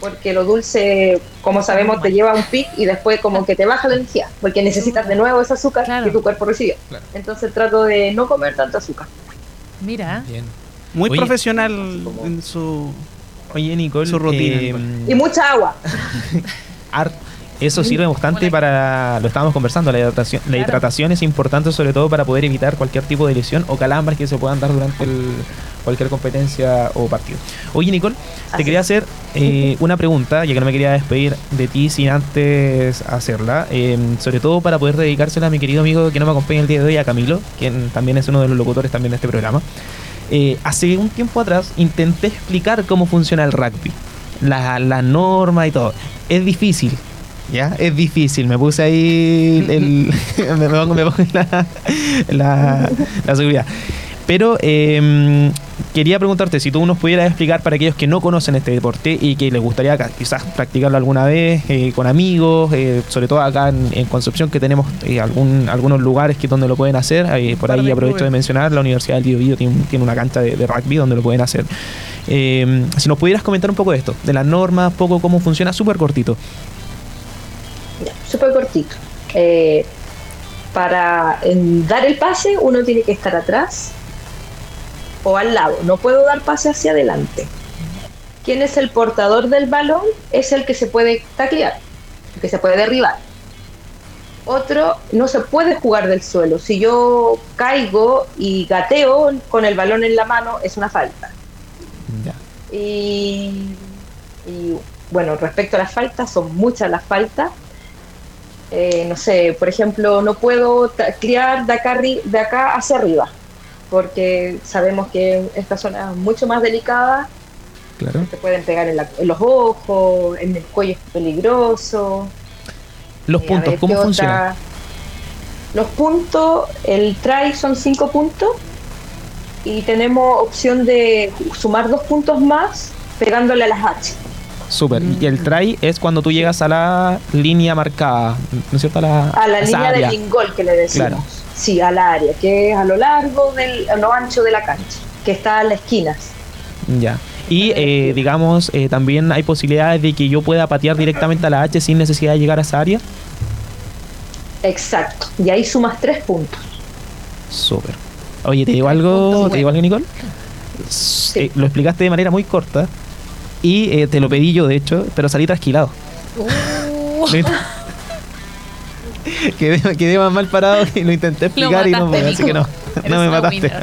porque lo dulce, como sabemos, te lleva a un pic y después como que te baja la energía, porque necesitas de nuevo ese azúcar Claro. que tu cuerpo recibió. Claro. Entonces trato de no comer tanto azúcar. Mira, Bien. Muy Oye. profesional en su... Oye, Nicole. Su rutina, eh, Y mucha agua. eso sirve bastante para, lo estábamos conversando, la hidratación, la hidratación es importante sobre todo para poder evitar cualquier tipo de lesión o calambres que se puedan dar durante el- cualquier competencia o partido. Oye Nicole, te Así quería hacer eh, una pregunta, ya que no me quería despedir de ti sin antes hacerla, eh, sobre todo para poder dedicársela a mi querido amigo que no me acompaña el día de hoy, a Camilo, quien también es uno de los locutores también de este programa. Eh, hace un tiempo atrás intenté explicar cómo funciona el rugby, la, la norma y todo. Es difícil, ¿ya? Es difícil. Me puse ahí el, me, pongo, me pongo la, la, la seguridad. Pero eh, quería preguntarte si tú nos pudieras explicar para aquellos que no conocen este deporte y que les gustaría quizás practicarlo alguna vez eh, con amigos, eh, sobre todo acá en, en Concepción que tenemos eh, algún, algunos lugares que donde lo pueden hacer. por ahí aprovecho de mencionar, la Universidad del Biobío tiene, tiene una cancha de, de rugby donde lo pueden hacer. Eh, si nos pudieras comentar un poco de esto, de las normas, poco cómo funciona, súper cortito. Ya, Súper cortito. Eh, para en dar el pase uno tiene que estar atrás o al lado. No puedo dar pase hacia adelante. ¿Quién es el portador del balón? Es el que se puede taclear, el que se puede derribar. Otro, no se puede jugar del suelo. Si yo caigo y gateo con el balón en la mano, es una falta. Ya. Y Y bueno, respecto a las faltas, son muchas las faltas. Eh, no sé, por ejemplo, no puedo ta- criar de acá, de acá hacia arriba, porque sabemos que esta zona es mucho más delicada, Claro. te pueden pegar en, la- en los ojos, en el cuello es peligroso. Los Eh, puntos, ver, ¿cómo ¿qué funciona? otra? Los puntos, el try son 5 puntos y tenemos opción de sumar dos puntos más pegándole a las H. Súper. Mm. Y el try es cuando tú llegas a la línea marcada, ¿no es cierto? A la, A la línea área. del lingol que le decimos. Claro. Sí, al área, que es a lo largo, del, a lo ancho de la cancha, que está en las esquinas. Ya. Y eh, digamos, eh, también hay posibilidades de que yo pueda patear directamente a la H sin necesidad de llegar a esa área. Exacto. Y ahí sumas tres puntos. Súper. Oye, ¿te digo algo, ¿te digo algo, Nicole? Eh, lo explicaste de manera muy corta y eh, te lo pedí yo, de hecho, pero salí trasquilado. Uh, Lo quedé, quedé más mal parado y lo intenté explicar y no pude, así que no, no me mataste.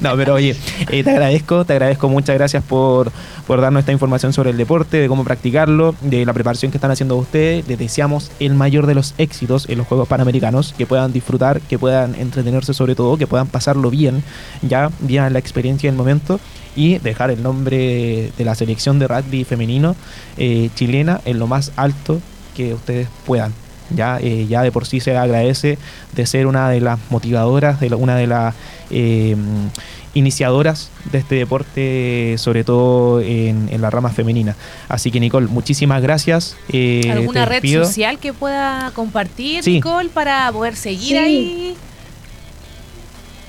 No, pero oye, eh, te agradezco, te agradezco, muchas gracias por, por darnos esta información sobre el deporte, de cómo practicarlo, de la preparación que están haciendo ustedes. Les deseamos el mayor de los éxitos en los Juegos Panamericanos, que puedan disfrutar, que puedan entretenerse sobre todo, que puedan pasarlo bien, ya bien la experiencia del momento y dejar el nombre de la selección de rugby femenino eh, chilena en lo más alto que ustedes puedan. Ya, eh, ya de por sí se agradece de ser una de las motivadoras, de la- una de las eh, iniciadoras de este deporte, sobre todo en, en la rama femenina. Así que Nicole, muchísimas gracias. eh, ¿Alguna red social que pueda compartir, Sí. Nicole, para poder seguir Sí. ahí?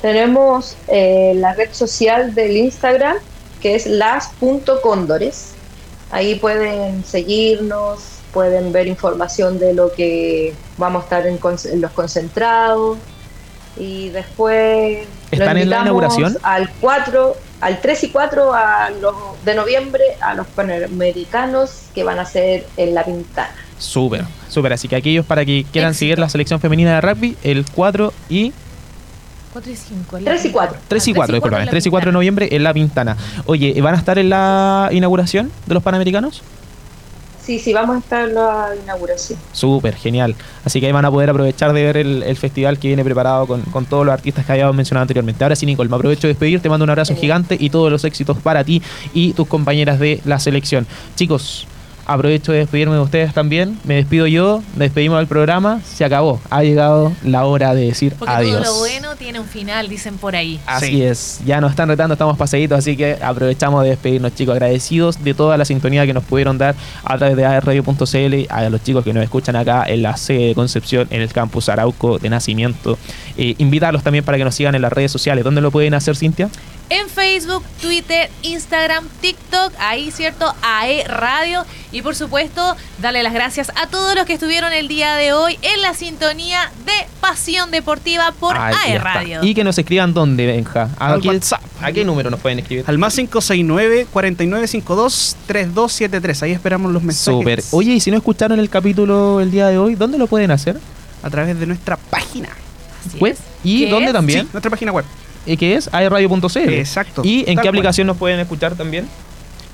Tenemos eh, la red social del Instagram, que es las.cóndores. Ahí pueden seguirnos, pueden ver información de lo que vamos a estar en, con- en los concentrados. Y después ¿Están en la inauguración? Al 4, al 3 y 4 a los, de noviembre a los panamericanos que van a ser en La Pintana. Súper, súper. Así que aquellos para que quieran Éxito. seguir la selección femenina de rugby, el 4 y 4 y 5. 3 y 4. 3 y 4, disculpame, 3 y 4 de noviembre en La Pintana. Oye, ¿van a estar en la inauguración de los Panamericanos? Sí, sí, vamos a estar en la inauguración. Súper, genial. Así que ahí van a poder aprovechar de ver el, el festival que viene preparado con, con todos los artistas que habíamos mencionado anteriormente. Ahora sí, Nicole, me aprovecho de despedir, te mando un abrazo Sí. gigante y todos los éxitos para ti y tus compañeras de la selección. Chicos, aprovecho de despedirme de ustedes también. Me despido yo, despedimos del programa, se acabó. Ha llegado la hora de decir Porque adiós. todo lo bueno tiene un final, dicen por ahí. Así Sí. es, ya nos están retando, estamos pasaditos, así que aprovechamos de despedirnos, chicos, agradecidos de toda la sintonía que nos pudieron dar a través de arradio.cl, a los chicos que nos escuchan acá en la sede de Concepción, en el campus Arauco de Nacimiento. Eh, invitarlos también para que nos sigan en las redes sociales. ¿Dónde lo pueden hacer, Cintia? En Facebook, Twitter, Instagram, TikTok, ahí, ¿cierto? AE Radio. Y por supuesto, darle las gracias a todos los que estuvieron el día de hoy en la sintonía de Pasión Deportiva por Ahí AE está. Radio. Y que nos escriban dónde, Benja. ¿A, Al qué, WhatsApp. ¿A qué número nos pueden escribir? Al más 569 4952 3273. Ahí esperamos los mensajes. Súper. Oye, y si no escucharon el capítulo el día de hoy, ¿dónde lo pueden hacer? A través de nuestra página. Así Web. es. ¿Y ¿Qué dónde es? también? Sí, nuestra página web. ¿Y qué es? aerradio.cl. Exacto. ¿Y en qué cual. aplicación nos pueden escuchar también?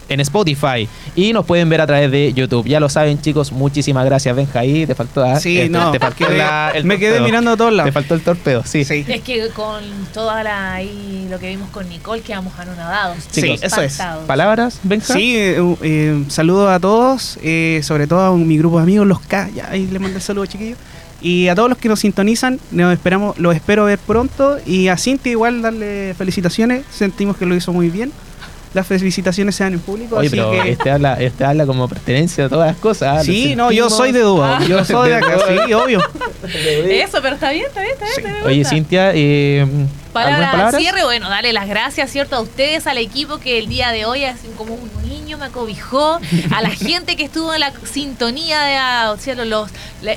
En Spotify. Y nos pueden ver a través de YouTube. Ya lo saben, chicos. Muchísimas gracias, Benja. Ahí te faltó. ¿ah? Sí, Eh, te- no. Te faltó quedé- la- el me quedé mirando a todos Te lados. faltó el torpedo, sí. Sí. Es que con toda la ahí lo que vimos con Nicole quedamos anonadados. Sí, Chicos, eso es. ¿Palabras, Benja? Sí, eh, eh, saludos a todos, eh, sobre todo a mi grupo de amigos, los K. Ya, ahí les mando el saludo, chiquillos. Y a todos los que nos sintonizan, nos esperamos, los espero ver pronto. Y a Cintia igual darle felicitaciones. Sentimos que lo hizo muy bien. Las felicitaciones se dan en público. Oye, así pero que- este, habla, este habla como pertenencia a todas las cosas. ¿ah? Sí, no, yo soy de Dúa. Ah. Yo soy de acá, sí, obvio. Eso, pero está bien, está bien, está bien. Sí. Oye. Cintia, eh, ¿algunas Palabras palabras? al cierre, bueno, darle las gracias, ¿cierto? A ustedes, al equipo que el día de hoy, así como un niño me acobijó, a la gente que estuvo en la sintonía de, ah, ¿cierto? Los,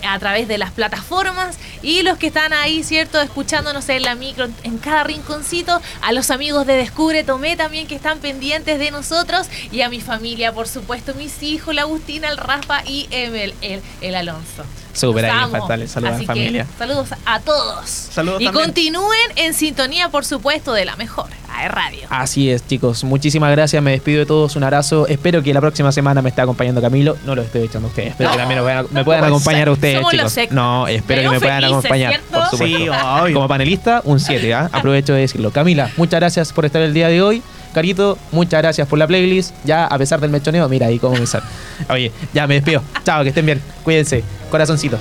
a través de las plataformas y los que están ahí, ¿cierto? Escuchándonos en la micro, en cada rinconcito, a los amigos de Descubre Tomé también que están pendientes de nosotros y a mi familia, por supuesto, mis hijos, la Agustina, el Rafa y el, el, el Alonso. Súper, ahí faltarle saludos a la que, familia. saludos a todos. Saludos y también. continúen en sintonía, por supuesto, de la mejor. de radio. Así es, chicos. Muchísimas gracias. Me despido de todos. Un abrazo. Espero que la próxima semana me esté acompañando Camilo. No lo estoy echando a ustedes. Espero que también me puedan, me puedan acompañar a ustedes, Somos chicos. No, espero que me puedan felices, acompañar. ¿cierto? Por supuesto. Sí, obvio. Como panelista, un 7. ¿ah? Aprovecho de decirlo. Camila, muchas gracias por estar el día de hoy. Carito, muchas gracias por la playlist. Ya, a pesar del mechoneo, mira ahí cómo me sale. Oye, ya me despido. Chao, que estén bien. Cuídense. Corazoncito.